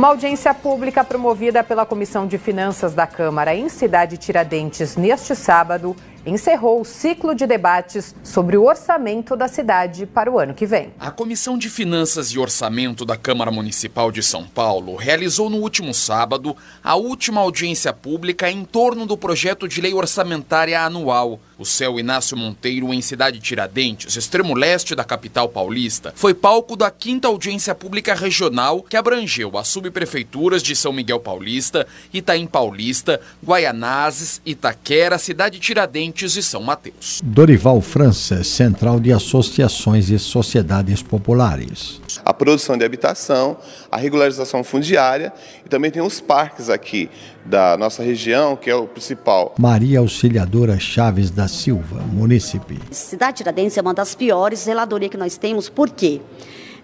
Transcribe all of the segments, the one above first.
Uma audiência pública promovida pela Comissão de Finanças da Câmara em Cidade Tiradentes neste sábado encerrou o ciclo de debates sobre o orçamento da cidade para o ano que vem. A Comissão de Finanças e Orçamento da Câmara Municipal de São Paulo realizou no último sábado a última audiência pública em torno do projeto de lei orçamentária anual. O céu Inácio Monteiro, em Cidade Tiradentes, extremo leste da capital paulista, foi palco da quinta audiência pública regional que abrangeu as subprefeituras de São Miguel Paulista, Itaim Paulista, Guaianazes, Itaquera, Cidade Tiradentes e São Mateus. Dorival França, Central de Associações e Sociedades Populares. A produção de habitação, a regularização fundiária e também tem os parques aqui da nossa região, que é o principal. Maria Auxiliadora Chaves da Silva, munícipe. Cidade Tiradentes é uma das piores zeladorias que nós temos, por quê?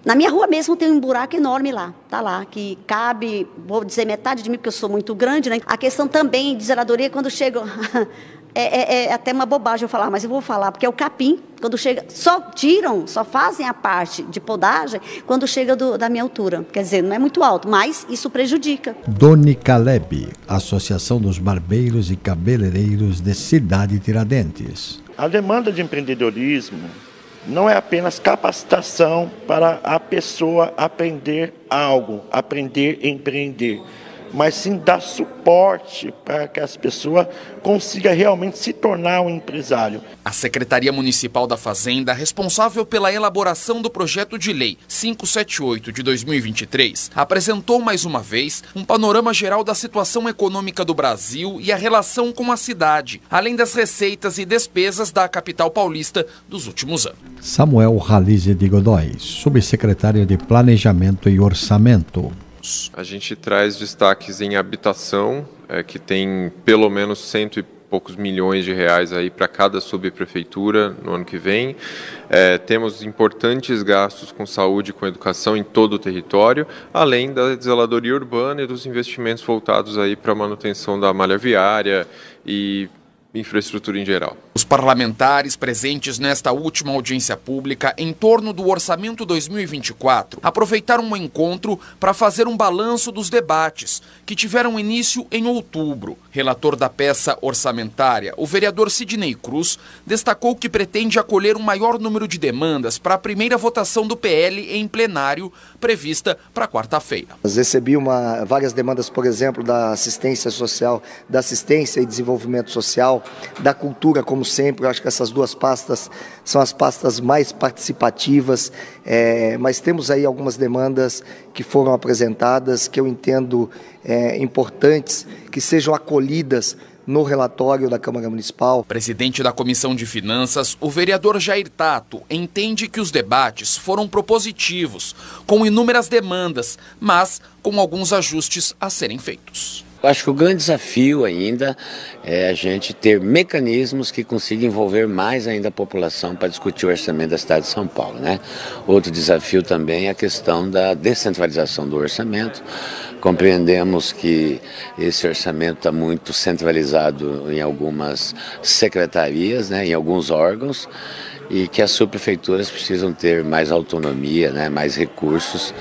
Na minha rua mesmo tem um buraco enorme lá, tá lá, que cabe, vou dizer metade de mim, porque eu sou muito grande, né? A questão também de zeladoria, quando chega é, é, é, até uma bobagem eu falar, mas eu vou falar, porque é o capim, quando chega, só tiram, só fazem a parte de podagem quando chega do, da minha altura. Quer dizer, não é muito alto, mas isso prejudica. Doni Caleb, Associação dos Barbeiros e Cabeleireiros de Cidade Tiradentes. A demanda de empreendedorismo não é apenas capacitação para a pessoa aprender algo, aprender empreender mas sim dar suporte para que as pessoas consigam realmente se tornar um empresário. A Secretaria Municipal da Fazenda, responsável pela elaboração do projeto de lei 578 de 2023, apresentou mais uma vez um panorama geral da situação econômica do Brasil e a relação com a cidade, além das receitas e despesas da capital paulista dos últimos anos. Samuel Ralize de Godoy, subsecretário de Planejamento e Orçamento. A gente traz destaques em habitação, é, que tem pelo menos cento e poucos milhões de reais aí para cada subprefeitura no ano que vem. É, temos importantes gastos com saúde e com educação em todo o território, além da zeladoria urbana e dos investimentos voltados aí para a manutenção da malha viária e infraestrutura em geral. Os parlamentares presentes nesta última audiência pública em torno do orçamento 2024 aproveitaram o encontro para fazer um balanço dos debates, que tiveram início em outubro. Relator da peça orçamentária, o vereador Sidney Cruz destacou que pretende acolher um maior número de demandas para a primeira votação do PL em plenário, prevista para quarta-feira. Recebi uma, várias demandas, por exemplo, da assistência social, da assistência e desenvolvimento social, da cultura como como sempre, eu acho que essas duas pastas são as pastas mais participativas, é, mas temos aí algumas demandas que foram apresentadas que eu entendo é, importantes que sejam acolhidas no relatório da Câmara Municipal. Presidente da Comissão de Finanças, o vereador Jair Tato entende que os debates foram propositivos, com inúmeras demandas, mas com alguns ajustes a serem feitos. Acho que o grande desafio ainda é a gente ter mecanismos que consigam envolver mais ainda a população para discutir o orçamento da cidade de São Paulo. Né? Outro desafio também é a questão da descentralização do orçamento. Compreendemos que esse orçamento está muito centralizado em algumas secretarias, né, em alguns órgãos, e que as subprefeituras precisam ter mais autonomia, né, mais recursos.